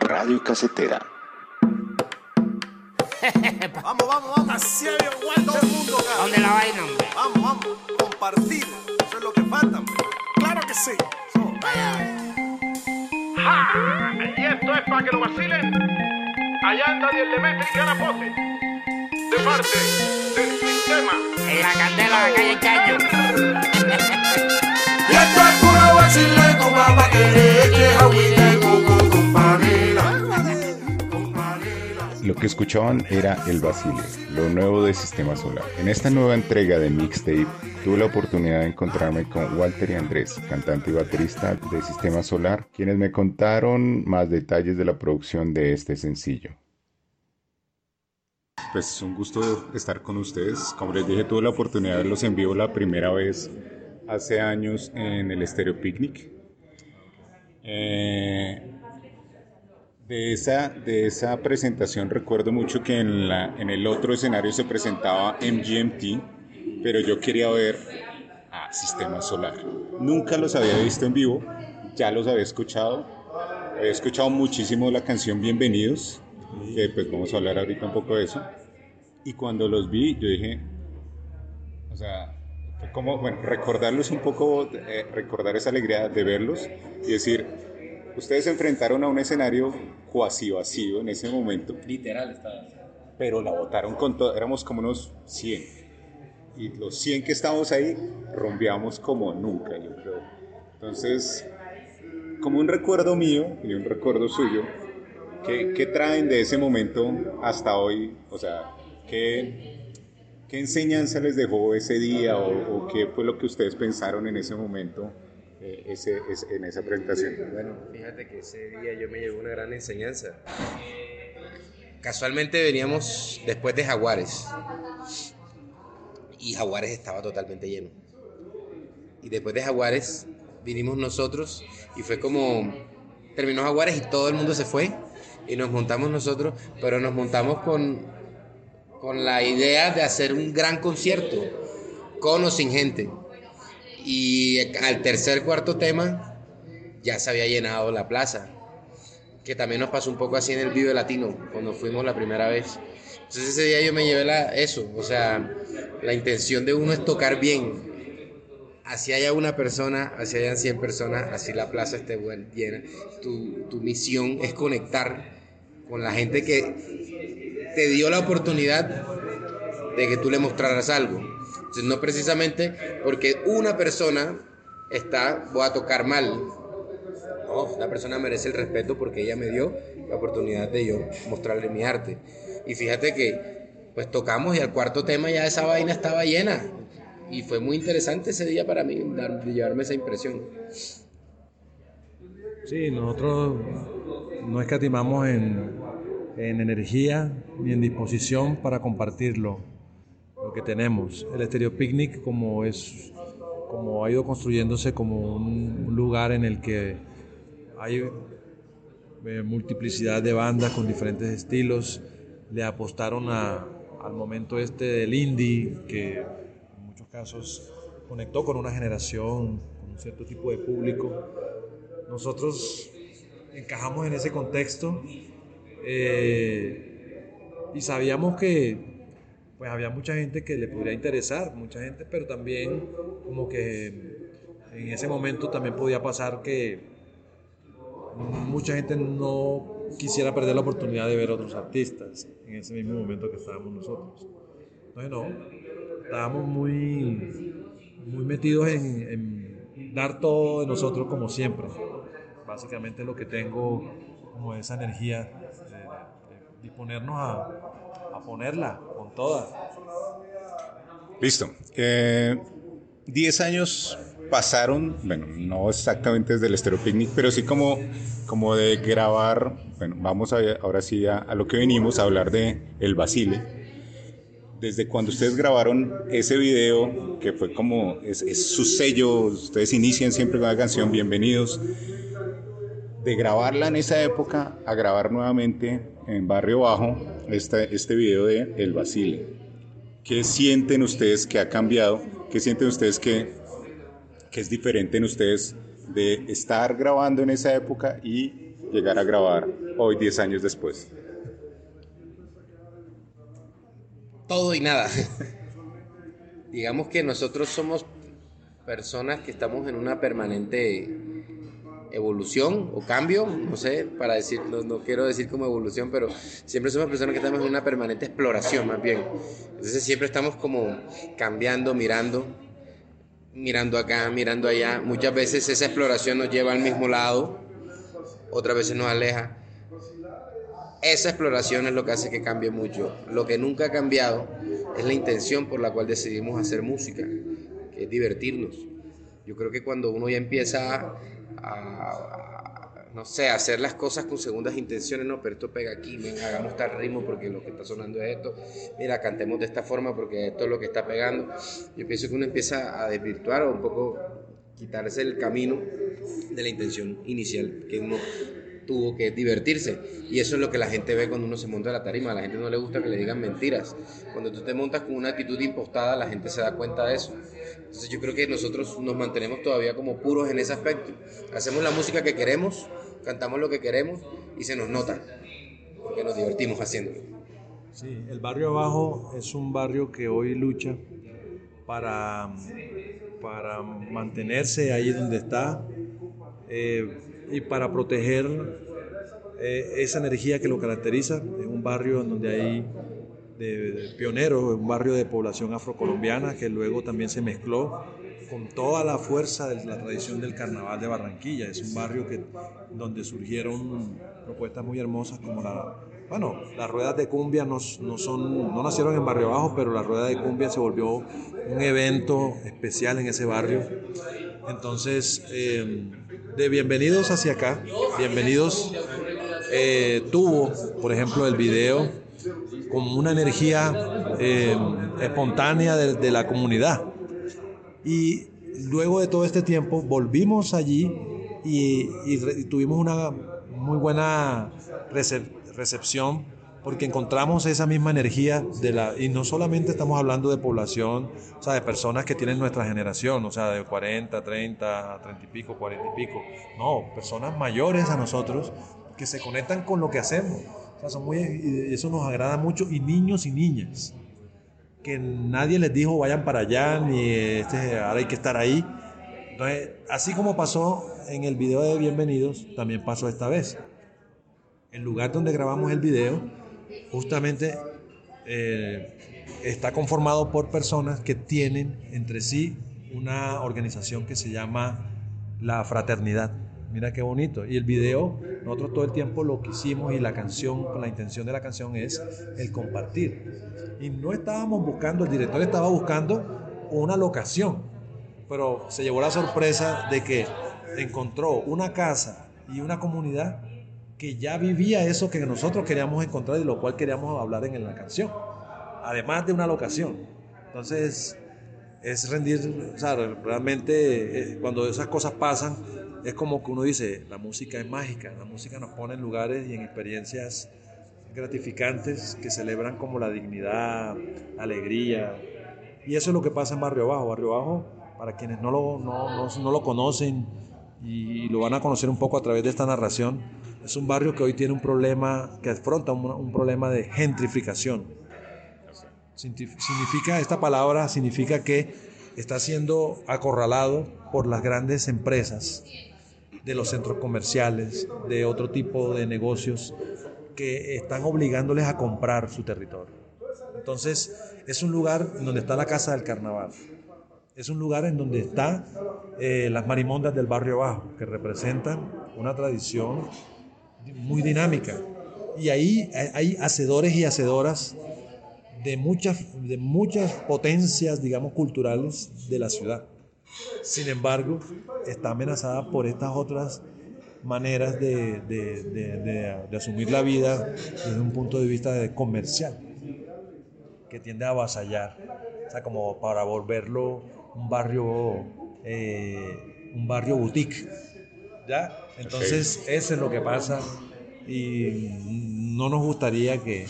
Radio Casetera. vamos, vamos, vamos. Así había todo el mundo acá. ¿Dónde la vaina, hombre? Vamos, vamos. Compartir. Eso es lo que falta, hombre. Claro que sí. So, ¡Ja! Y esto es para que lo vacilen. Allá anda Diez Demetri y Carapote. De parte del sistema. En la candela de la calle Caño. Y esto es puro vacile con mamá que le y coco con panela. Lo que escuchaban era El Basile, lo nuevo de Sistema Solar. En esta nueva entrega de Mixtape tuve la oportunidad de encontrarme con Walter y Andrés, cantante y baterista de Sistema Solar, quienes me contaron más detalles de la producción de este sencillo. Pues es un gusto estar con ustedes. Como les dije, tuve la oportunidad de verlos en vivo la primera vez hace años en el Stereo Picnic. Eh, de esa, de esa presentación recuerdo mucho que en, la, en el otro escenario se presentaba MGMT, pero yo quería ver a Sistema Solar. Nunca los había visto en vivo, ya los había escuchado. Había escuchado muchísimo la canción Bienvenidos, que pues vamos a hablar ahorita un poco de eso. Y cuando los vi, yo dije, o sea, fue como, bueno, recordarlos un poco, eh, recordar esa alegría de verlos y decir, ustedes se enfrentaron a un escenario cuasi vacío en ese momento, Literal estaba. pero la votaron con todo, éramos como unos 100. Y los 100 que estábamos ahí, rompeamos como nunca, yo creo. Entonces, como un recuerdo mío y un recuerdo suyo, ¿qué, qué traen de ese momento hasta hoy? O sea, ¿qué, qué enseñanza les dejó ese día o, o qué fue lo que ustedes pensaron en ese momento, eh, ese, ese- en esa presentación? Bueno, fíjate que ese día yo me llevé una gran enseñanza. Casualmente veníamos después de Jaguares. Y Jaguares estaba totalmente lleno. Y después de Jaguares vinimos nosotros y fue como terminó Jaguares y todo el mundo se fue y nos montamos nosotros, pero nos montamos con con la idea de hacer un gran concierto con o sin gente. Y al tercer cuarto tema ya se había llenado la plaza, que también nos pasó un poco así en el Vive Latino cuando fuimos la primera vez. Entonces ese día yo me llevé la, eso, o sea, la intención de uno es tocar bien. Así haya una persona, así hayan 100 personas, así la plaza esté llena. Tu, tu misión es conectar con la gente que te dio la oportunidad de que tú le mostraras algo. Entonces, no precisamente porque una persona está, voy a tocar mal. No, la persona merece el respeto porque ella me dio la oportunidad de yo mostrarle mi arte. Y fíjate que, pues tocamos y al cuarto tema ya esa vaina estaba llena. Y fue muy interesante ese día para mí, de llevarme esa impresión. Sí, nosotros no escatimamos en, en energía ni en disposición para compartirlo, lo que tenemos. El Estéreo Picnic, como, es, como ha ido construyéndose como un, un lugar en el que hay eh, multiplicidad de bandas con diferentes estilos, le apostaron a- al momento este del indie, que en muchos casos conectó con una generación, con un cierto tipo de público. Nosotros encajamos en ese contexto eh, y sabíamos que pues había mucha gente que le podría interesar, mucha gente, pero también como que en ese momento también podía pasar que mucha gente no quisiera perder la oportunidad de ver otros artistas en ese mismo momento que estábamos nosotros. Entonces no, estábamos muy, muy metidos en, dar todo de nosotros como siempre. Básicamente lo que tengo como esa energía de, de disponernos a, a ponerla con toda. Listo. Eh, Diez años pasaron, bueno, no exactamente desde el Estéreo Picnic, pero sí como, como de grabar, bueno, vamos a, ahora sí a, a lo que venimos, a hablar de El Basile. Desde cuando ustedes grabaron ese video, que fue como, es, es su sello, ustedes inician siempre con la canción Bienvenidos. de grabarla en esa época a grabar nuevamente en Barrio Bajo este, este video de El Basile. ¿Qué sienten ustedes que ha cambiado? ¿Qué sienten ustedes que, que es diferente en ustedes de estar grabando en esa época y llegar a grabar hoy 10 años después? todo y nada. Digamos que nosotros somos personas que estamos en una permanente evolución o cambio, no sé, para decir, no, no quiero decir como evolución, pero siempre somos personas que estamos en una permanente exploración más bien. Entonces siempre estamos como cambiando, mirando, mirando acá, mirando allá. Muchas veces esa exploración nos lleva al mismo lado, otras veces nos aleja esa exploración es lo que hace que cambie mucho. Lo que nunca ha cambiado es la intención por la cual decidimos hacer música, que es divertirnos. Yo creo que cuando uno ya empieza a, a, no sé, hacer las cosas con segundas intenciones, no, pero esto pega aquí, hagamos tal ritmo porque lo que está sonando es esto, mira, cantemos de esta forma porque esto es lo que está pegando. Yo pienso que uno empieza a desvirtuar o un poco quitarse el camino de la intención inicial que uno tuvo que divertirse. Y eso es lo que la gente ve cuando uno se monta a la tarima. A la gente no le gusta que le digan mentiras. Cuando tú te montas con una actitud impostada, la gente se da cuenta de eso. Entonces yo creo que nosotros nos mantenemos todavía como puros en ese aspecto. Hacemos la música que queremos, cantamos lo que queremos y se nos nota. Porque nos divertimos haciéndolo. Sí, el barrio abajo es un barrio que hoy lucha para, para mantenerse ahí donde está eh, y para proteger eh, esa energía que lo caracteriza. Es un barrio en donde hay de, de pioneros, un barrio de población afrocolombiana que luego también se mezcló con toda la fuerza de la tradición del carnaval de Barranquilla. Es un barrio que, donde surgieron propuestas muy hermosas como la... Bueno, las ruedas de cumbia no, no, son, no nacieron en Barrio Bajo, pero la rueda de cumbia se volvió un evento especial en ese barrio. Entonces, eh, de bienvenidos hacia acá, bienvenidos eh, tuvo, por ejemplo, el video con una energía eh, espontánea de, la comunidad. Y luego de todo este tiempo volvimos allí y, tuvimos una muy buena recep recepción porque encontramos esa misma energía de la y no solamente estamos hablando de población, o sea, de personas que tienen nuestra generación, o sea, de 40, 30, 30 y pico, 40 y pico. No, personas mayores a nosotros que se conectan con lo que hacemos. Son muy, eso nos agrada mucho y niños y niñas que nadie les dijo vayan para allá ni este, ahora hay que estar ahí. Entonces, así como pasó en el video de Bienvenidos, también pasó esta vez. El lugar donde grabamos el video justamente eh, está conformado por personas que tienen entre sí una organización que se llama La Fraternidad. Mira qué bonito. Y el video, nosotros todo el tiempo lo que hicimos y la canción, la intención de la canción es el compartir. Y no estábamos buscando, el director estaba buscando una locación, pero se llevó la sorpresa de que encontró una casa y una comunidad que ya vivía eso que nosotros queríamos encontrar y lo cual queríamos hablar en la canción, además de una locación. Entonces, es rendir, o sea, realmente eh, cuando esas cosas pasan, es como que uno dice, la música es mágica, la música nos pone en lugares y en experiencias gratificantes que celebran como la dignidad, alegría. Y eso es lo que pasa en Barrio Bajo. Barrio Bajo, para quienes no lo, no, no, no lo conocen y lo van a conocer un poco a través de esta narración, es un barrio que hoy tiene un problema, que afronta un, un problema de gentrificación. Significa, esta palabra significa que está siendo acorralado por las grandes empresas de los centros comerciales, de otro tipo de negocios que están obligándoles a comprar su territorio. Entonces, es un lugar donde está la Casa del Carnaval. Es un lugar en donde están eh, las marimondas del barrio bajo, que representan una tradición muy dinámica. Y ahí hay hacedores y hacedoras de muchas, de muchas potencias, digamos, culturales de la ciudad. Sin embargo, está amenazada por estas otras maneras de, de, de, de, asumir la vida desde un punto de vista comercial, que tiende a avasallar, o sea, como para volverlo un barrio, eh, un barrio boutique, ¿ya? Entonces, eso es lo que pasa y no nos gustaría que,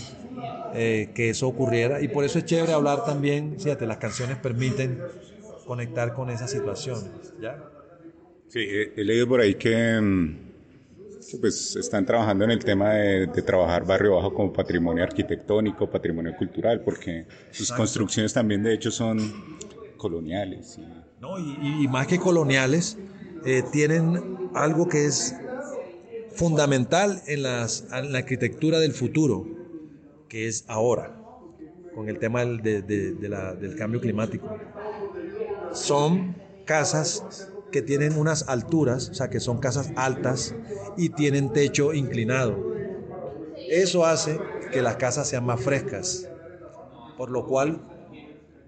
eh, que eso ocurriera. Y por eso es chévere hablar también, fíjate, las canciones permiten conectar con esas situaciones. ¿ya? Sí, he, leído por ahí que, mm, que, pues están trabajando en el tema de, de trabajar Barrio Bajo como patrimonio arquitectónico, patrimonio cultural, porque sus Exacto. construcciones también de hecho son coloniales. y- ¿no? Y, y- y más que coloniales, eh, tienen algo que es fundamental en, las, en la arquitectura del futuro, que es ahora, con el tema del, de- de- de la- del cambio climático. Son casas que tienen unas alturas, o sea, que son casas altas y tienen techo inclinado. Eso hace que las casas sean más frescas, por lo cual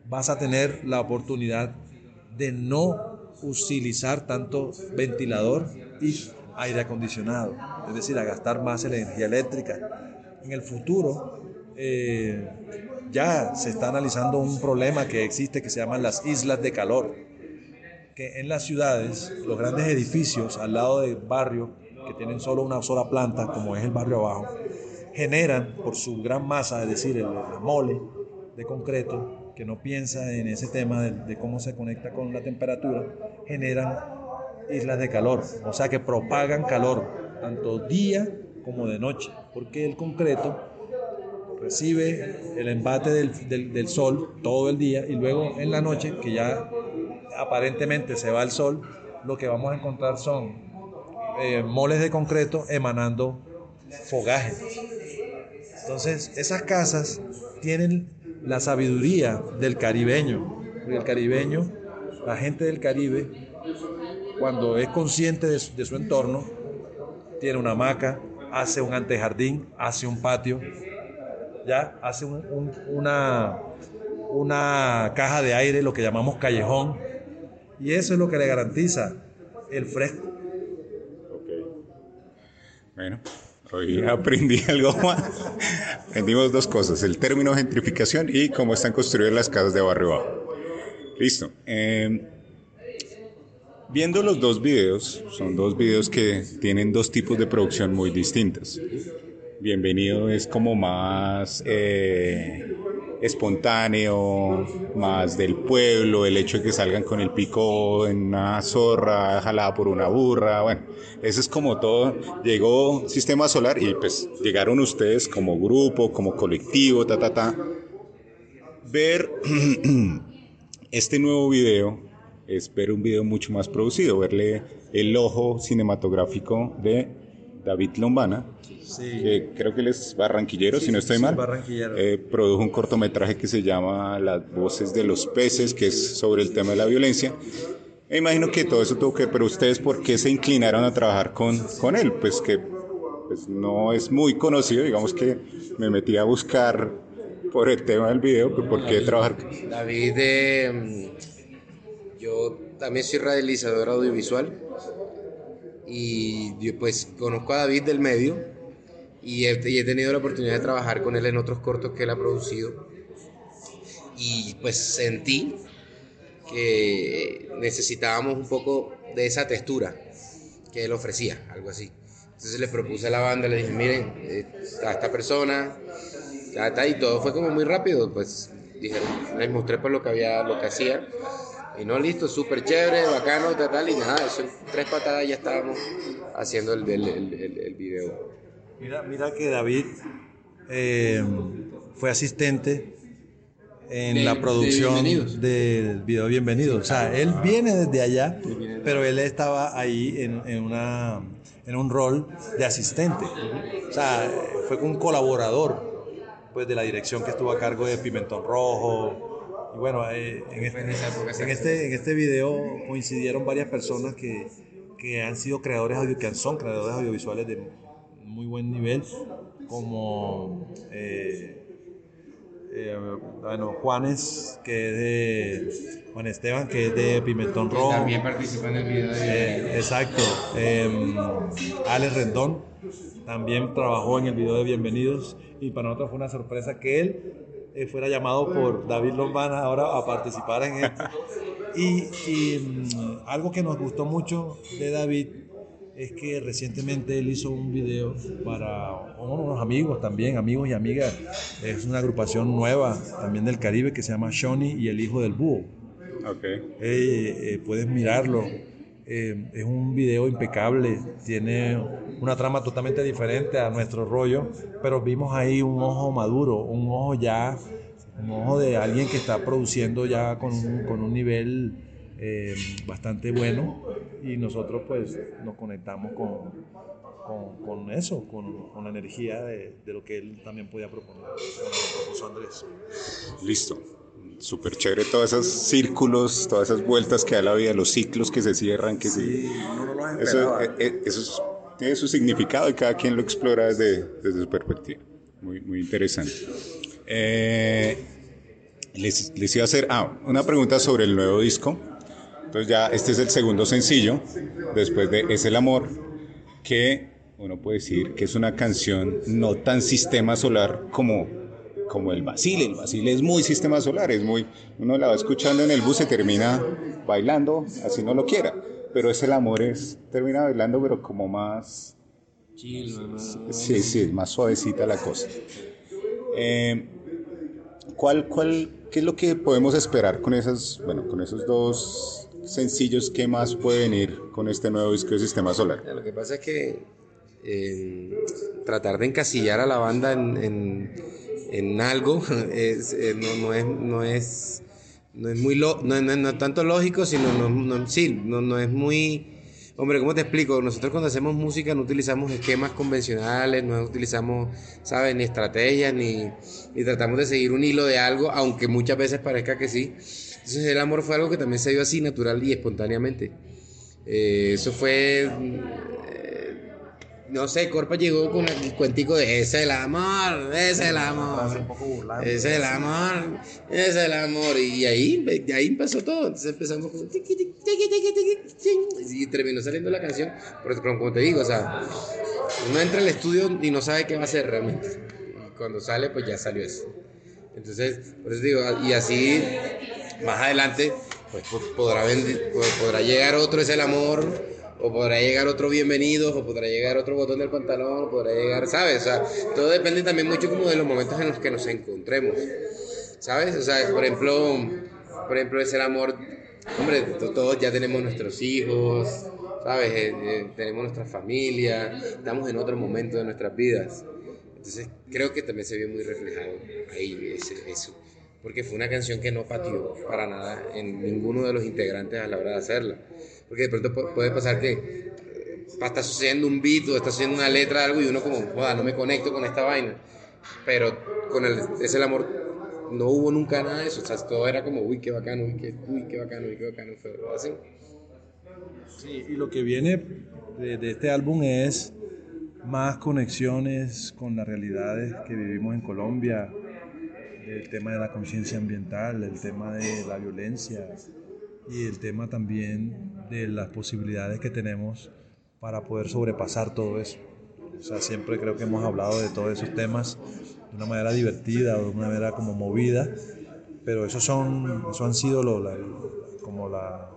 vas a tener la oportunidad de no utilizar tanto ventilador y aire acondicionado, es decir, a gastar más energía eléctrica. En el futuro eh, ya se está analizando un problema que existe que se llaman las islas de calor, que en las ciudades, los grandes edificios al lado de barrios que tienen solo una sola planta, como es el barrio abajo, generan por su gran masa, es decir, el, la mole de concreto, que no piensa en ese tema de, cómo se conecta con la temperatura, generan islas de calor, o sea que propagan calor, tanto día como de noche, porque el concreto recibe el embate del, del- sol todo el día y luego en la noche, que ya aparentemente se va el sol, lo que vamos a encontrar son eh, moles de concreto emanando fogaje. Entonces, esas casas tienen la sabiduría del caribeño. El caribeño, la gente del Caribe, cuando es consciente de su, de su entorno, tiene una hamaca, hace un antejardín, hace un patio, ya hace un- un- una, una caja de aire, lo que llamamos callejón, y eso es lo que le garantiza el fresco. Bueno, hoy aprendí algo más. Aprendimos dos cosas, el término gentrificación y cómo están construidas las casas de barrio bajo. Listo. eh, viendo los dos videos, son dos videos que tienen dos tipos de producción muy distintas. Bienvenido es como más eh, espontáneo, más del pueblo, el hecho de que salgan con el pico en una zorra jalada por una burra, bueno, eso es como todo. Llegó Sistema Solar y pues llegaron ustedes como grupo, como colectivo, ta, ta, ta. Ver este nuevo video es ver un video mucho más producido, verle el ojo cinematográfico de David Lombana, Sí. que creo que él es barranquillero, Sí, si no estoy sí, mal. barranquillero. Eh, produjo un cortometraje que se llama Las voces de los peces, que es sobre el tema de la violencia. Me imagino que todo eso tuvo que, pero ustedes, ¿por qué se inclinaron a trabajar con, con él? Pues que pues, no es muy conocido, digamos que me metí a buscar por el tema del video, que por qué trabajar. David, eh, yo también soy realizador audiovisual y yo pues conozco a David del medio y he, tenido la oportunidad de trabajar con él en otros cortos que él ha producido y pues sentí que necesitábamos un poco de esa textura que él ofrecía, algo así. Entonces le propuse a la banda, le dije, miren, está esta persona, ya está, y todo fue como muy rápido, pues dijeron, les mostré por lo que había, lo que hacía, y no, listo, súper chévere, bacano, tal, tal, y nada, eso tres patadas ya estábamos haciendo el, el, el, video. Mira, mira que David eh, fue asistente en De- la producción del video Bienvenidos. O sea, él viene desde allá, pero él estaba ahí en, en una, en un rol de asistente. O sea, fue un colaborador pues, de la dirección que estuvo a cargo de Pimentón Rojo. Y bueno, eh, en, este, en este, en este video coincidieron varias personas que, que han sido creadores audio, que son creadores audiovisuales de muy buen nivel, como eh, eh, bueno, Juanes, que es de Juan Esteban, que es de Pimentón Rojo. participó en el video Eh, exacto. Eh, Alex Rendón también trabajó en el video de Bienvenidos y para nosotros fue una sorpresa que él eh, fuera llamado por David Lombana ahora a participar en esto. Y, y, mm, algo que nos gustó mucho de David es que recientemente él hizo un video para unos amigos también, amigos y amigas. Es una agrupación nueva también del Caribe que se llama Shawnee y el Hijo del Búho. Ok. Eh, eh, puedes mirarlo. Eh, es un video impecable, tiene una trama totalmente diferente a nuestro rollo, pero vimos ahí un ojo maduro, un ojo ya, un ojo de alguien que está produciendo ya con un, con un nivel eh, bastante bueno y nosotros pues nos conectamos con, con, con eso, con, con, la energía de, de, lo que él también podía proponer, propuso Andrés. Listo súper chévere todos esos círculos, todas esas vueltas que da la vida, los ciclos que se cierran, que sí, se... eso, eh, eh, eso tiene su significado y cada quien lo explora desde, desde su perspectiva. Muy, muy interesante. Eh, les, les, iba a hacer ah, una pregunta sobre el nuevo disco. Entonces ya este es el segundo sencillo, después de Es el Amor, que uno puede decir que es una canción no tan sistema solar como como el Basile. El Basile es muy sistema solar, es muy. Uno la va escuchando en el bus y termina bailando, así no lo quiera. Pero es el amor, es. Termina bailando, pero como más. Chill, Sí, sí, más suavecita la cosa. Eh, ¿cuál, cuál, ¿Qué es lo que podemos esperar con, esas, bueno, con esos dos sencillos? ¿Qué más puede venir con este nuevo disco de Sistema Solar? Lo que pasa es que eh, tratar de encasillar a la banda en, en en algo eh, no, no, es no es no es muy lo, no, no, no, tanto lógico sino no, no sí no, no es muy hombre cómo te explico nosotros cuando hacemos música no utilizamos esquemas convencionales no utilizamos sabes ni estrategias ni, ni tratamos de seguir un hilo de algo aunque muchas veces parezca que sí. Entonces el amor fue algo que también se dio así natural y espontáneamente. Eh, eso fue no sé, Corpa llegó con el cuentico de es el amor, ese es el amor, es el amor, es el amor. Y ahí, de ahí empezó todo. Entonces empezamos con. Y terminó saliendo la canción. Pero como te digo, o sea, uno entra al estudio y no sabe qué va a hacer realmente. Y cuando sale, pues ya salió eso. Entonces, por eso digo, y así, más adelante, pues podrá, podrá llegar otro, es el amor o podrá llegar otro bienvenido, o podrá llegar otro botón del pantalón, o podrá llegar, ¿sabes? O sea, todo depende también mucho como de los momentos en los que nos encontremos, ¿sabes? O sea, por ejemplo, por ejemplo, es el amor, hombre, todos ya tenemos nuestros hijos, ¿sabes? Eh, eh, tenemos nuestra familia, estamos en otro momento de nuestras vidas. Entonces, creo que también se vio muy reflejado ahí ese, eso. Porque fue una canción que no pateó para nada en ninguno de los integrantes a la hora de hacerla porque de pronto puede pasar que eh, está sucediendo un beat o está sucediendo una letra, algo, y uno como, joda, no me conecto con esta vaina. Pero con el, es el amor, no hubo nunca nada de eso. O sea, todo era como, uy, qué bacano, uy, qué, uy, qué bacano, uy, qué bacano. Fue así. Sí, y lo que viene de, de este álbum es más conexiones con las realidades que vivimos en Colombia, el tema de la conciencia ambiental, el tema de la violencia y el tema también de las posibilidades que tenemos para poder sobrepasar todo eso. O sea, siempre creo que hemos hablado de todos esos temas de una manera divertida o de una manera como movida, pero esos son, eso han sido lo, la, como la,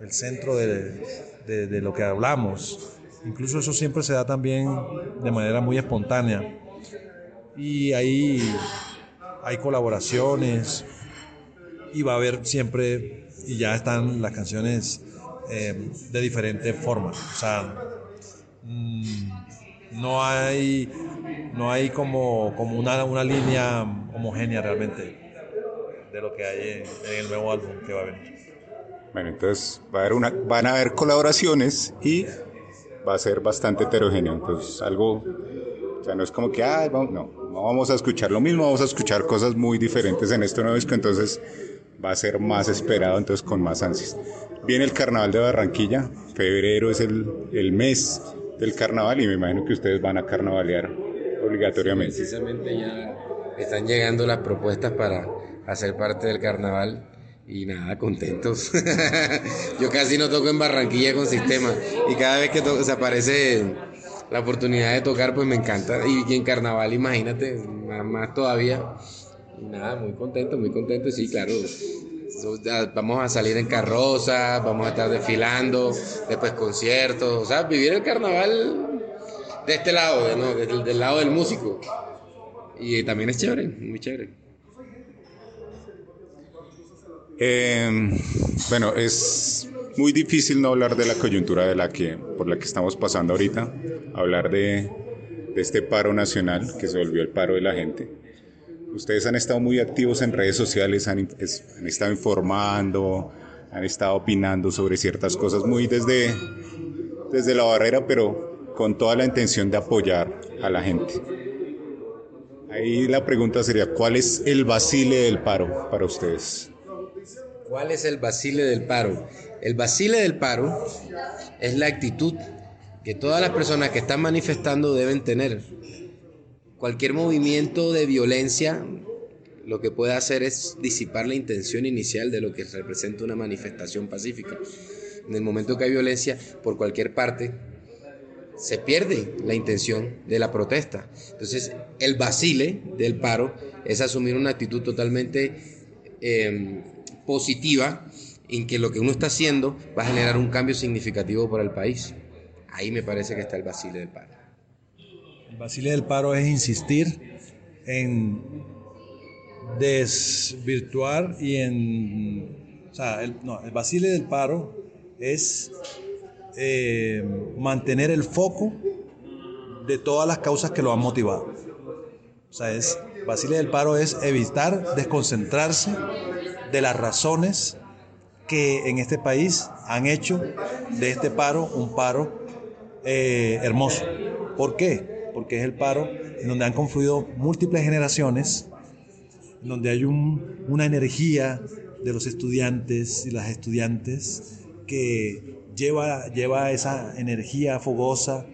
el centro de, de, de lo que hablamos. Incluso eso siempre se da también de manera muy espontánea. Y ahí hay colaboraciones y va a haber siempre, y ya están las canciones eh, de diferentes formas. O sea, mmm, no hay, no hay como, como una, una, línea homogénea realmente de lo que hay en, en, el nuevo álbum que va a venir. Bueno, entonces va a haber una, van a haber colaboraciones y va a ser bastante heterogéneo. Entonces, algo, o sea, no es como que, ah, vamos, no, no vamos a escuchar lo mismo, vamos a escuchar cosas muy diferentes en este nuevo disco. Entonces, va a ser más esperado, entonces con más ansias. Viene el carnaval de Barranquilla, febrero es el, el mes del carnaval y me imagino que ustedes van a carnavalear obligatoriamente. Sí, precisamente ya están llegando las propuestas para hacer parte del carnaval y nada, contentos. Yo casi no toco en Barranquilla con sistema y cada vez que toco, se aparece la oportunidad de tocar, pues me encanta. Y, en carnaval, imagínate, más, más todavía. Nada, muy contento, muy contento. Sí, claro, Vamos a salir en carroza, vamos a estar desfilando, después conciertos, o sea, vivir el carnaval de este lado, ¿no? del, lado del músico. Y también es chévere, muy chévere. Eh, bueno, es muy difícil no hablar de la coyuntura de la que, por la que estamos pasando ahorita, hablar de, de este paro nacional que se volvió el paro de la gente. Ustedes han estado muy activos en redes sociales, han, es- han estado informando, han estado opinando sobre ciertas cosas muy desde, desde la barrera, pero con toda la intención de apoyar a la gente. Ahí la pregunta sería, ¿cuál es el vacile del paro para ustedes? ¿Cuál es el vacile del paro? El vacile del paro es la actitud que todas las personas que están manifestando deben tener. Cualquier movimiento de violencia lo que puede hacer es disipar la intención inicial de lo que representa una manifestación pacífica. En el momento que hay violencia por cualquier parte, se pierde la intención de la protesta. Entonces, el vacile del paro es asumir una actitud totalmente eh, positiva en que lo que uno está haciendo va a generar un cambio significativo para el país. Ahí me parece que está el vacile del paro. El vacile del paro es insistir en desvirtuar y en... O sea, el, no, el vacile del paro es eh, mantener el foco de todas las causas que lo han motivado. O sea, es, vacile del paro es evitar desconcentrarse de las razones que en este país han hecho de este paro un paro eh, hermoso. ¿Por qué? Porque es el paro en donde han confluido múltiples generaciones, en donde hay un- una energía de los estudiantes y las estudiantes que lleva, lleva esa energía fogosa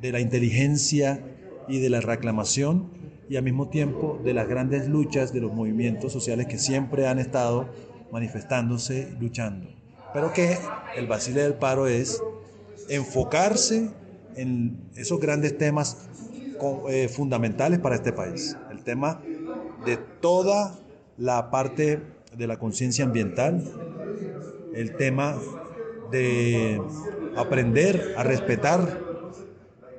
de la inteligencia y de la reclamación y al mismo tiempo de las grandes luchas de los movimientos sociales que siempre han estado manifestándose, luchando. Pero que el vacile del paro es enfocarse en esos grandes temas eh, fundamentales para este país. El tema de toda la parte de la conciencia ambiental, el tema de aprender a respetar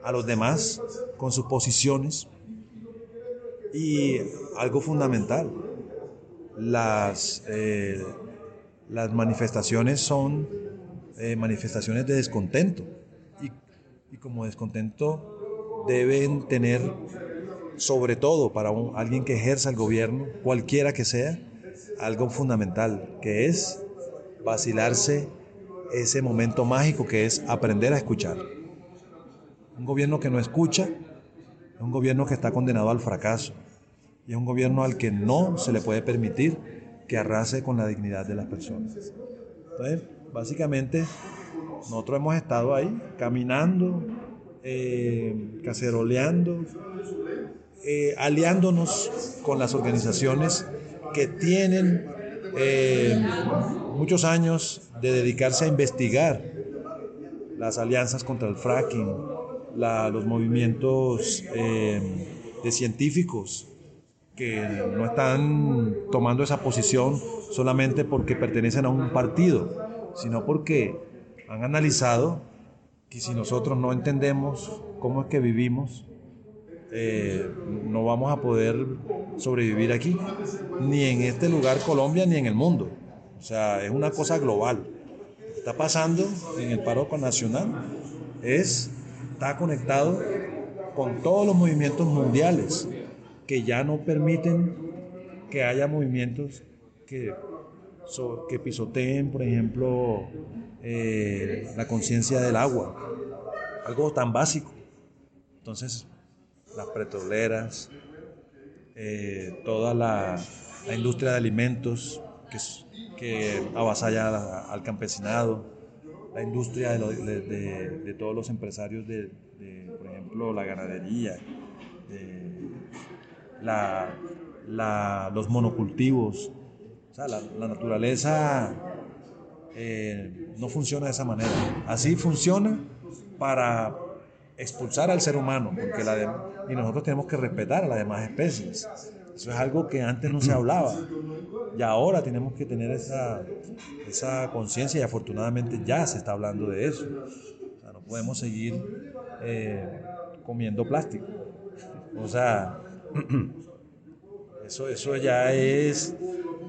a los demás con sus posiciones y algo fundamental, las, eh, las manifestaciones son eh, manifestaciones de descontento y como descontento deben tener sobre todo para alguien que ejerza el gobierno, cualquiera que sea, algo fundamental, que es vacilarse ese momento mágico que es aprender a escuchar. Un gobierno que no escucha es un gobierno que está condenado al fracaso y es un gobierno al que no se le puede permitir que arrase con la dignidad de las personas. Entonces, básicamente, nosotros hemos estado ahí caminando, eh, caceroleando, eh, aliándonos con las organizaciones que tienen eh, muchos años de dedicarse a investigar las alianzas contra el fracking, los movimientos de científicos que no están tomando esa posición solamente porque pertenecen a un partido, sino porque han analizado que si nosotros no entendemos cómo es que vivimos, eh, no vamos a poder sobrevivir aquí, ni en este lugar Colombia, ni en el mundo. O sea, es una cosa global. Está pasando en el paro nacional es, está conectado con todos los movimientos mundiales que ya no permiten que haya movimientos que, que pisoteen, por ejemplo, eh, la conciencia del agua, algo tan básico. Entonces, las petroleras, eh, toda la, industria de alimentos que, que avasalla al campesinado, la industria de, todos los empresarios de, por ejemplo, la ganadería, de la- la- los monocultivos. O sea, la, la naturaleza eh, no funciona de esa manera. Así funciona para expulsar al ser humano, porque la de- y nosotros tenemos que respetar a las demás especies. Eso es algo que antes no se hablaba. Y ahora tenemos que tener esa, esa conciencia y afortunadamente ya se está hablando de eso. O sea, no podemos seguir eh, comiendo plástico. O sea, eso, eso ya es,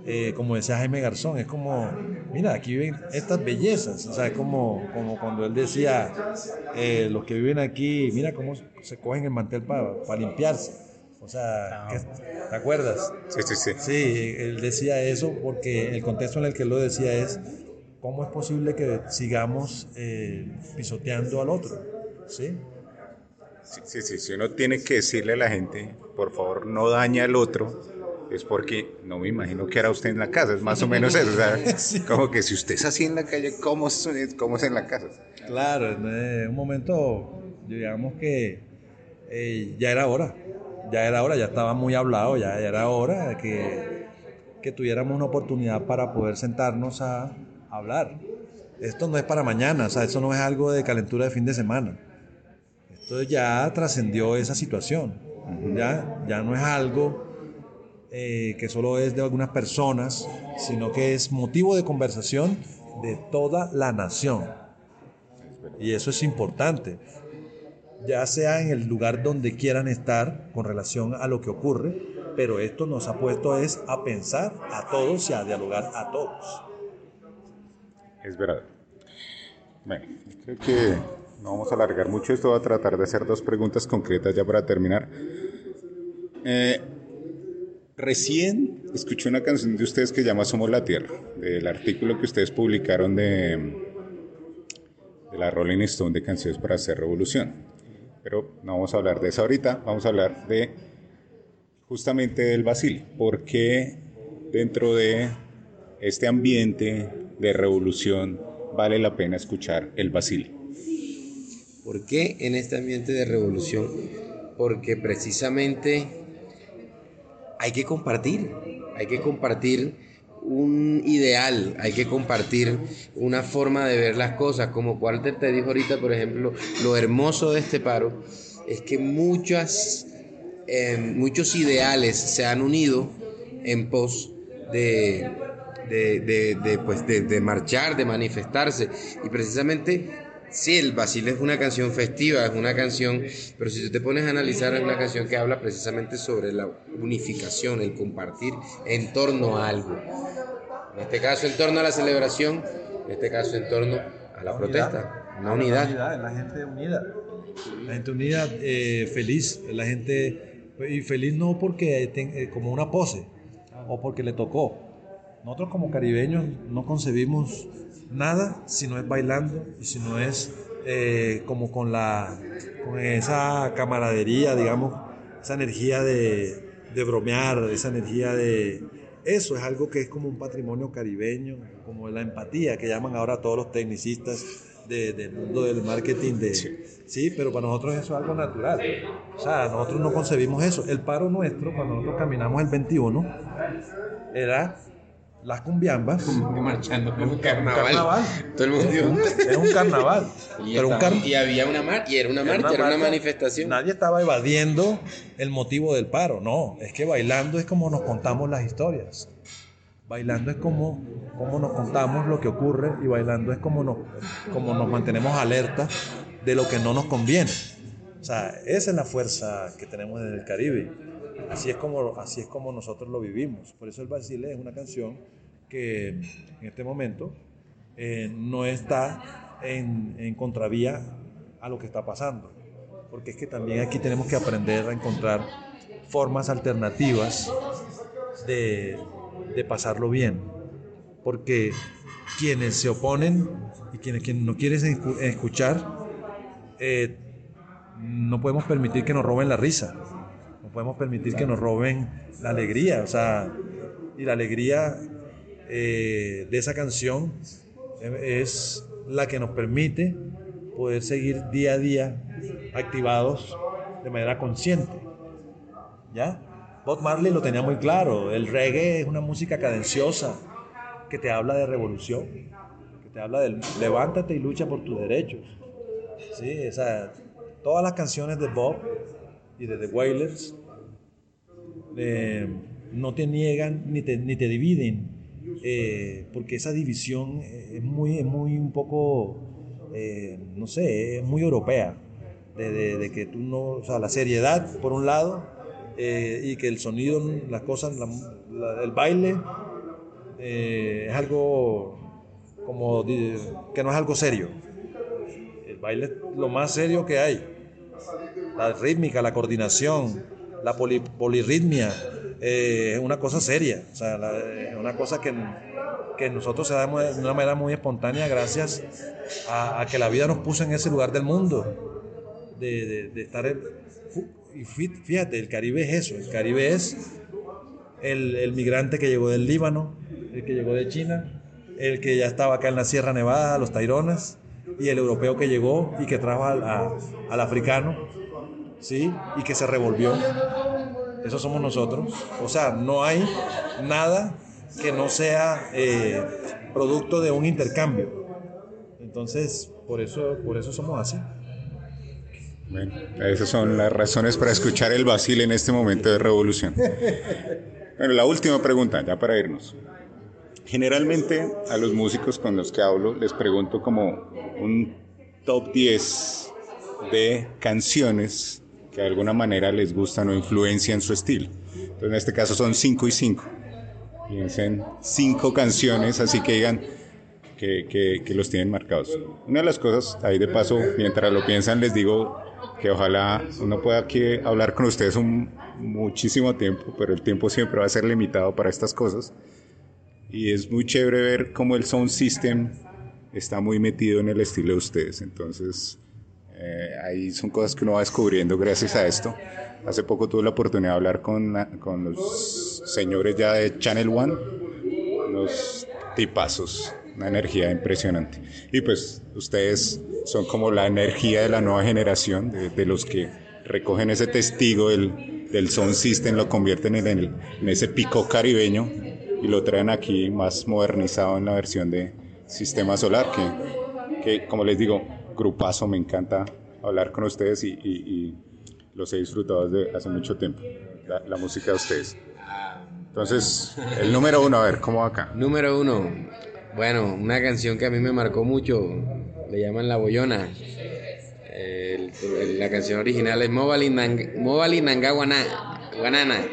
eh, como decía Jaime Garzón, es como, mira, aquí viven estas bellezas. O sea, es como, como cuando él decía, eh, los que viven aquí, mira cómo se cogen el mantel para limpiarse. O sea, ¿qué- ¿te acuerdas? Sí, sí, sí. Sí, él decía eso porque el contexto en el que él lo decía es cómo es posible que sigamos eh, pisoteando al otro, ¿sí? Sí, sí, sí, si uno tiene que decirle a la gente, por favor, no daña al otro, es porque no me imagino que era usted en la casa, es más o menos eso, o sea, como que si usted es así en la calle, ¿cómo es, cómo es en la casa? Claro, en un momento, digamos que eh, ya era hora, ya era hora, ya estaba muy hablado, ya, ya era hora de que, que tuviéramos una oportunidad para poder sentarnos a hablar. Esto no es para mañana, o sea, eso no es algo de calentura de fin de semana. Esto ya trascendió esa situación, ya, ya no es algo eh, que solo es de algunas personas, sino que es motivo de conversación de toda la nación. Y eso es importante, ya sea en el lugar donde quieran estar con relación a lo que ocurre, pero esto nos ha puesto es a pensar a todos y a dialogar a todos. Es verdad. Bueno, creo que no vamos a alargar mucho esto, voy a tratar de hacer dos preguntas concretas ya para terminar. Eh, recién escuché una canción de ustedes que llama Somos la Tierra, del artículo que ustedes publicaron de, la Rolling Stone de Canciones para Hacer Revolución. Pero no vamos a hablar de eso ahorita, vamos a hablar de justamente del Basile. ¿Por qué dentro de este ambiente de revolución vale la pena escuchar el Basile? ¿Por qué en este ambiente de revolución? Porque precisamente hay que compartir, hay que compartir un ideal, hay que compartir una forma de ver las cosas, como Walter te dijo ahorita, por ejemplo, lo hermoso de este paro es que muchas, eh, muchos ideales se han unido en pos de, de, de- pues, de marchar, de manifestarse, y precisamente Sí, el Basile es una canción festiva, es una canción, pero si tú te pones a analizar, es una canción que habla precisamente sobre la unificación, el compartir en torno a algo. En este caso, en torno a la celebración, en este caso, en torno a la protesta, una unidad. La gente unida. La gente unida, eh, feliz. La gente. Y feliz no porque ten- eh, como una pose o porque le tocó. Nosotros como caribeños no concebimos nada si no es bailando y si no es eh, como con, la, con esa camaradería, digamos, esa energía de, de bromear, esa energía de... Eso es algo que es como un patrimonio caribeño, como la empatía que llaman ahora todos los tecnicistas de- del mundo del marketing. De, sí. pero para nosotros eso es algo natural. O sea, nosotros no concebimos eso. El paro nuestro, cuando nosotros caminamos el 21, era las cumbiambas. Marchando como un carnaval. carnaval. Todo el mundo. Es un carnaval. Y, pero un car- y había una marcha, y era una marcha, era una marcha. manifestación. Nadie estaba evadiendo el motivo del paro, no. Es que bailando es como nos contamos las historias. Bailando es como, como nos contamos lo que ocurre y bailando es como nos, como nos mantenemos alerta de lo que no nos conviene. O sea, esa es la fuerza que tenemos en el Caribe. Así es como, así es como nosotros lo vivimos. Por eso el Basile es una canción que en este momento eh, no está en, en contravía a lo que está pasando. Porque es que también aquí tenemos que aprender a encontrar formas alternativas de, de pasarlo bien. Porque quienes se oponen y quienes, quienes no quieren escu- escuchar, eh, no podemos permitir que nos roben la risa. No podemos permitir que nos roben la alegría. O sea, y la alegría eh, de esa canción eh, es la que nos permite poder seguir día a día activados de manera consciente. ¿Ya? Bob Marley lo tenía muy claro. El reggae es una música cadenciosa que te habla de revolución, que te habla del levántate y lucha por tus derechos. Sí, todas las canciones de Bob y de The Wailers eh, no te niegan ni te, ni te dividen, eh, porque esa división es muy, es muy un poco, eh, no sé, es muy europea, de, que tú no, o sea, la seriedad por un lado, eh, y que el sonido, las cosas, el baile, eh, es algo como que no es algo serio. El baile es lo más serio que hay. La rítmica, la coordinación, la poli- polirritmia, eh, es una cosa seria. O sea, es una cosa que, que nosotros se damos de una manera muy espontánea gracias a, que la vida nos puso en ese lugar del mundo. De, de- estar en- y fí- fíjate, el Caribe es eso. El Caribe es el, el migrante que llegó del Líbano, el que llegó de China, el que ya estaba acá en la Sierra Nevada, los Taironas, y el europeo que llegó y que trajo al, al africano, ¿sí? Y que se revolvió. Eso somos nosotros. O sea, no hay nada que no sea eh, producto de un intercambio. Entonces, por eso, por eso somos así. Bueno, esas son las razones para escuchar el Basil en este momento de revolución. Bueno, la última pregunta, ya para irnos. Generalmente a los músicos con los que hablo les pregunto como un top 10 de canciones que de alguna manera les gustan o influencian su estilo. Entonces en este caso son 5 y 5. Piensen 5 canciones, así que digan que, que- que los tienen marcados. Una de las cosas, ahí de paso, mientras lo piensan, les digo que ojalá uno pueda aquí hablar con ustedes un, muchísimo tiempo, pero el tiempo siempre va a ser limitado para estas cosas. Y es muy chévere ver cómo el sound system está muy metido en el estilo de ustedes. Entonces, eh, ahí son cosas que uno va descubriendo gracias a esto. Hace poco tuve la oportunidad de hablar con, con los señores ya de Channel One, unos tipazos, una energía impresionante. Y pues ustedes son como la energía de la nueva generación, de, de los que recogen ese testigo del, del sound system, lo convierten en, el- en ese pico caribeño y lo traen aquí más modernizado en la versión de Sistema Solar, que, que como les digo, grupazo, me encanta hablar con ustedes y, los he disfrutado desde hace mucho tiempo, la, música de ustedes. Entonces, el número uno, a ver, ¿cómo va acá? Número uno. Bueno, una canción que a mí me marcó mucho. Le llaman La Boyona. La canción original es Mobali Nang- Mobali Nanga Guanana.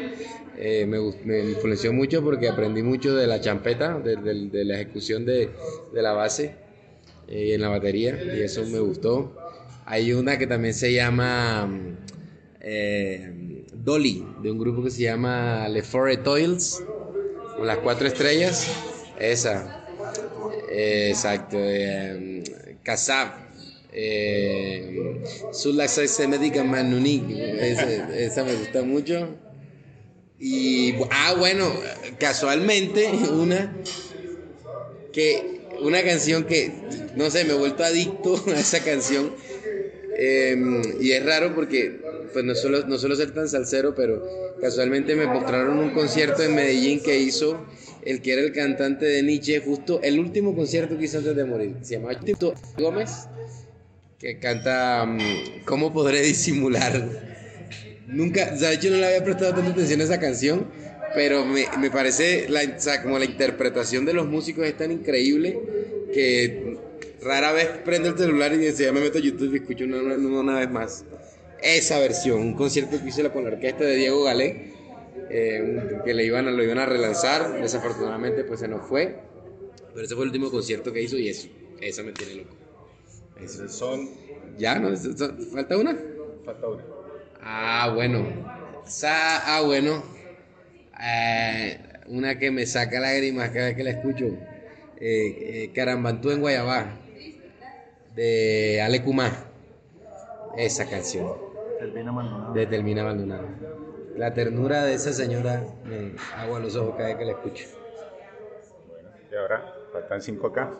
Eh, me, me influenció mucho porque aprendí mucho de la champeta, de, la ejecución de la base eh, en la batería y eso me gustó. Hay una que también se llama mm, eh, Dolly, de un grupo que se llama Le Four Toils, con las cuatro estrellas. Esa. Eh, exacto. Eh, Kasab. Eh, Sulaxa Semética Manunik. Esa me gusta mucho. Y, ah, bueno, casualmente, una que una canción que, no sé, me he vuelto adicto a esa canción. Eh, y es raro porque, pues no suelo, no ser tan salsero, pero casualmente me mostraron un concierto en Medellín que hizo el que era el cantante de Nietzsche, justo el último concierto que hizo antes de morir. Se llama Tito Gómez, que canta mm, ¿Cómo podré disimular? Nunca, o sea, no le había prestado tanta atención a esa canción, pero me, me parece, la, o sea, como la interpretación de los músicos es tan increíble que rara vez prendo el celular y ya me meto a YouTube y escucho una, una- una vez más. Esa versión, un concierto que hice con la orquesta de Diego Galé, eh, que le iban a, lo iban a relanzar, desafortunadamente pues se nos fue, pero ese fue el último concierto que hizo y eso, esa me tiene loco. Eso. Son, ¿Ya? ¿No? ¿Eso- eso- ¿Falta una? falta una. Ah, bueno. Sa- ah, bueno. Eh, una que me saca lágrimas cada vez que la escucho. Eh, eh, Carambantú en Guayabá. De Ale Kumá. Esa canción. De Termina Abandonada. La ternura de esa señora me agua los ojos cada vez que la escucho. Y ahora, faltan cinco acá.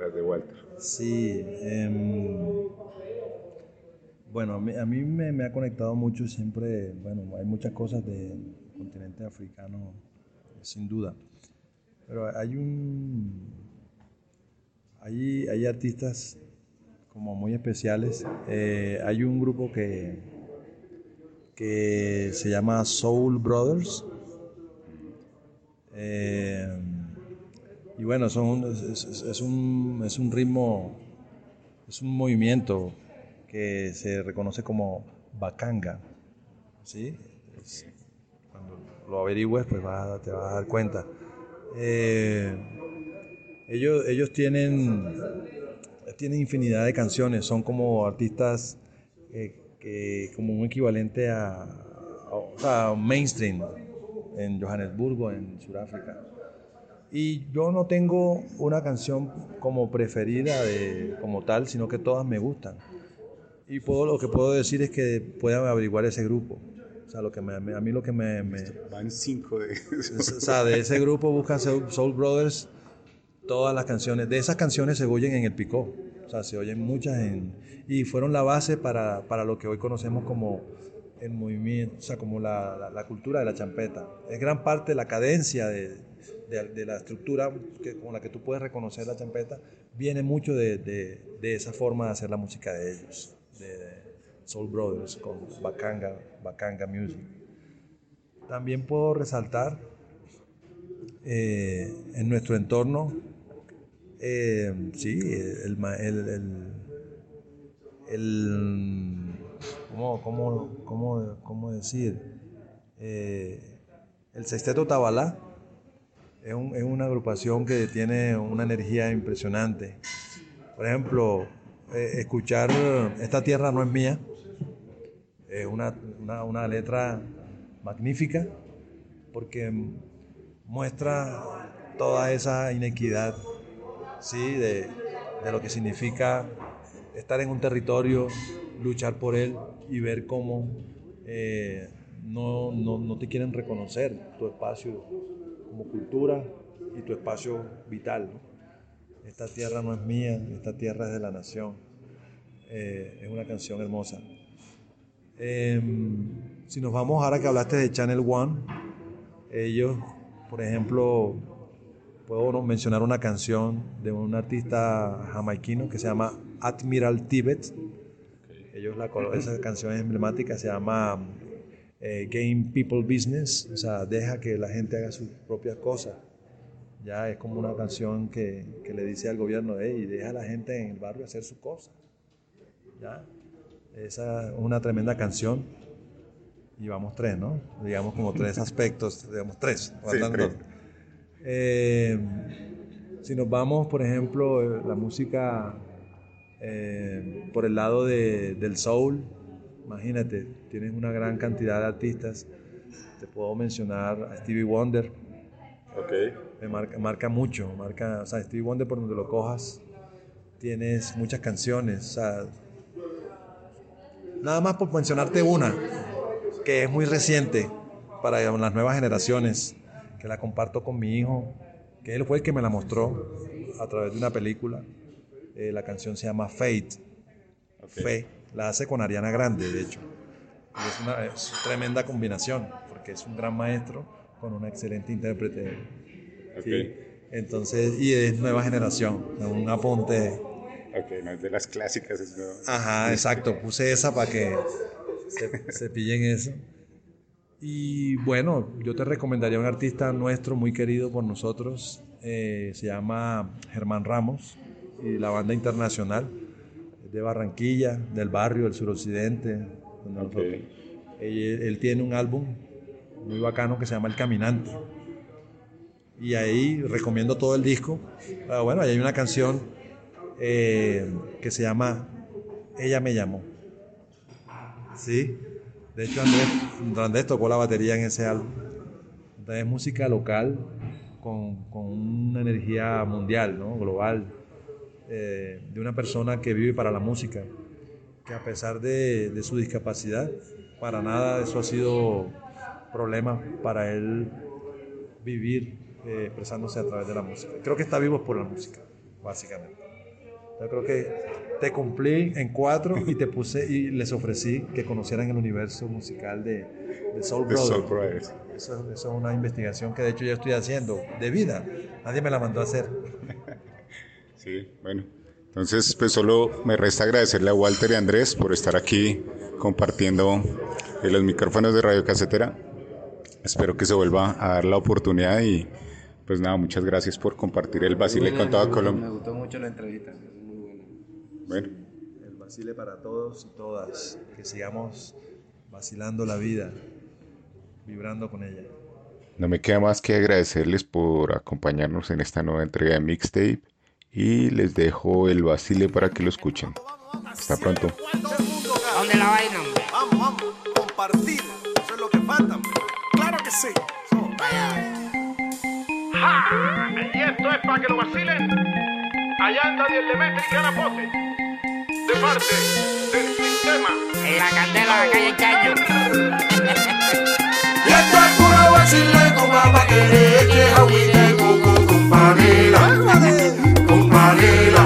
Las de Walter. Sí. em, bueno, a mí, a mí me, me ha conectado mucho siempre, bueno, hay muchas cosas del continente africano, sin duda. Pero hay un... Hay, hay artistas como muy especiales. Eh, hay un grupo que, que se llama Soul Brothers. Eh, y bueno, son, es, es- un, es un ritmo, es un movimiento que se reconoce como bacanga. ¿sí? Es- cuando lo averigües, pues te vas a dar cuenta. Eh, ellos, ellos tienen, tienen infinidad de canciones, son como artistas eh, que, como un equivalente a, a- o sea, mainstream en Johannesburgo, en Sudáfrica. Y yo no tengo una canción como preferida de, como tal, sino que todas me gustan. Y puedo, lo que puedo decir es que puedan averiguar ese grupo. O sea, lo que me- a mí lo que me, me- Van cinco de esos. o sea, de ese grupo buscan Soul Brothers todas las canciones. De esas canciones se oyen en el Picó. O sea, se oyen muchas en... Y fueron la base para, para lo que hoy conocemos como el movimiento, o sea, como la, la- cultura de la champeta. Es gran parte de la cadencia de, de- la estructura que, con la que tú puedes reconocer la champeta, viene mucho de, de- de esa forma de hacer la música de ellos, de Soul Brothers, con Bacanga, Bacanga Music. También puedo resaltar eh, en nuestro entorno, eh, sí, el, el- el- ¿cómo, cómo- cómo- cómo decir? Eh, el Sexteto Tabalá es, un- es una agrupación que tiene una energía impresionante. Por ejemplo, eh, escuchar Esta tierra no es mía, es una, una- una letra magnífica porque muestra toda esa inequidad ¿sí? de, de lo que significa estar en un territorio, luchar por él y ver cómo eh, no, no- no te quieren reconocer tu espacio como cultura y tu espacio vital. Esta tierra no es mía, esta tierra es de la nación. Eh, es una canción hermosa. Em, si nos vamos ahora que hablaste de Channel One, ellos, por ejemplo, puedo mencionar una canción de un artista jamaiquino que se llama Admiral Tibet. Ellos la, esa canción es emblemática, se llama eh, Game People Business, o sea, deja que la gente haga sus propias cosas. Ya es como una canción que, que le dice al gobierno, hey, deja a la gente en el barrio hacer sus cosas. ¿Ya? Esa es una tremenda canción. Y vamos tres, ¿no? Digamos como tres aspectos, digamos tres. Sí, tres. Eh, si nos vamos, por ejemplo, eh, la música eh, por el lado de- del soul, imagínate, tienes una gran cantidad de artistas. Te puedo mencionar a Stevie Wonder, Ok. me marca, marca mucho, marca, o sea, Stevie Wonder por donde lo cojas, tienes muchas canciones, o sea, nada más por mencionarte una, que es muy reciente para las nuevas generaciones, que la comparto con mi hijo, que él fue el que me la mostró a través de una película, Eh, la canción se llama Fate, Fe, la hace con Ariana Grande, de hecho, y es una es tremenda combinación, porque es un gran maestro con una excelente intérprete Ok. Sí. Entonces, y es nueva generación, un apunte. Ok, no es de las clásicas. Es nuevo. Ajá, exacto, puse esa para que se, se pillen eso. Y bueno, yo te recomendaría un artista nuestro muy querido por nosotros, eh, se llama Germán Ramos y la banda internacional de Barranquilla, del barrio, del suroccidente. donde Ok. nosotros- él, él tiene un álbum muy bacano que se llama El Caminante. Y ahí recomiendo todo el disco. Ah, bueno, ahí hay una canción eh, que se llama Ella me llamó. Sí. De hecho, Andrés, tocó la batería en ese álbum. Entonces es música local con, con una energía mundial, ¿no? global, eh, de una persona que vive para la música, que a pesar de, de su discapacidad, para nada eso ha sido problema para él vivir eh, expresándose a través de la música. Creo que está vivo por la música, básicamente. Yo creo que te cumplí en cuatro y te puse y les ofrecí que conocieran el universo musical de, de Soul Brothers. Eso, eso, es una investigación que de hecho ya estoy haciendo de vida. Nadie me la mandó a hacer. Sí, bueno. Entonces, pues solo me resta agradecerle a Walter y a Andrés por estar aquí compartiendo en los micrófonos de Radio Casetera. Espero que se vuelva a dar la oportunidad y pues nada, muchas gracias por compartir el Basile con toda Colombia. Me gustó mucho la entrevista. Amén. El vacile para todos y todas, que sigamos vacilando la vida, vibrando con ella. No me queda más que agradecerles por acompañarnos en esta nueva entrega de Mixtape y les dejo el vacile para que lo escuchen. Hasta pronto. ¿Dónde la vaina? Vamos, vamos, compartir. Eso es lo que falta, Claro que sí. Ja, y esto es para que lo vacilen. Allá anda Dios de México y gana pose de parte del sistema. En la candela de calle Caño. y esto es puro vacile con agua que que agüite con con panela. Con panela.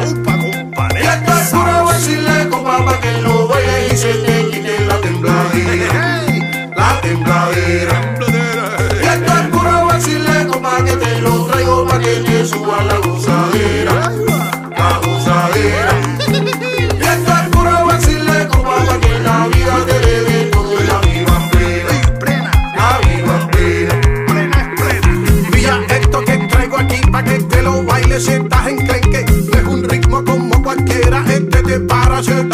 Y esto es puro vacile con agua que lo vaya y se te quite la tembladera. La tembladera. Y esto es puro vacile con que te lo traigo para que te suba la gozadera. je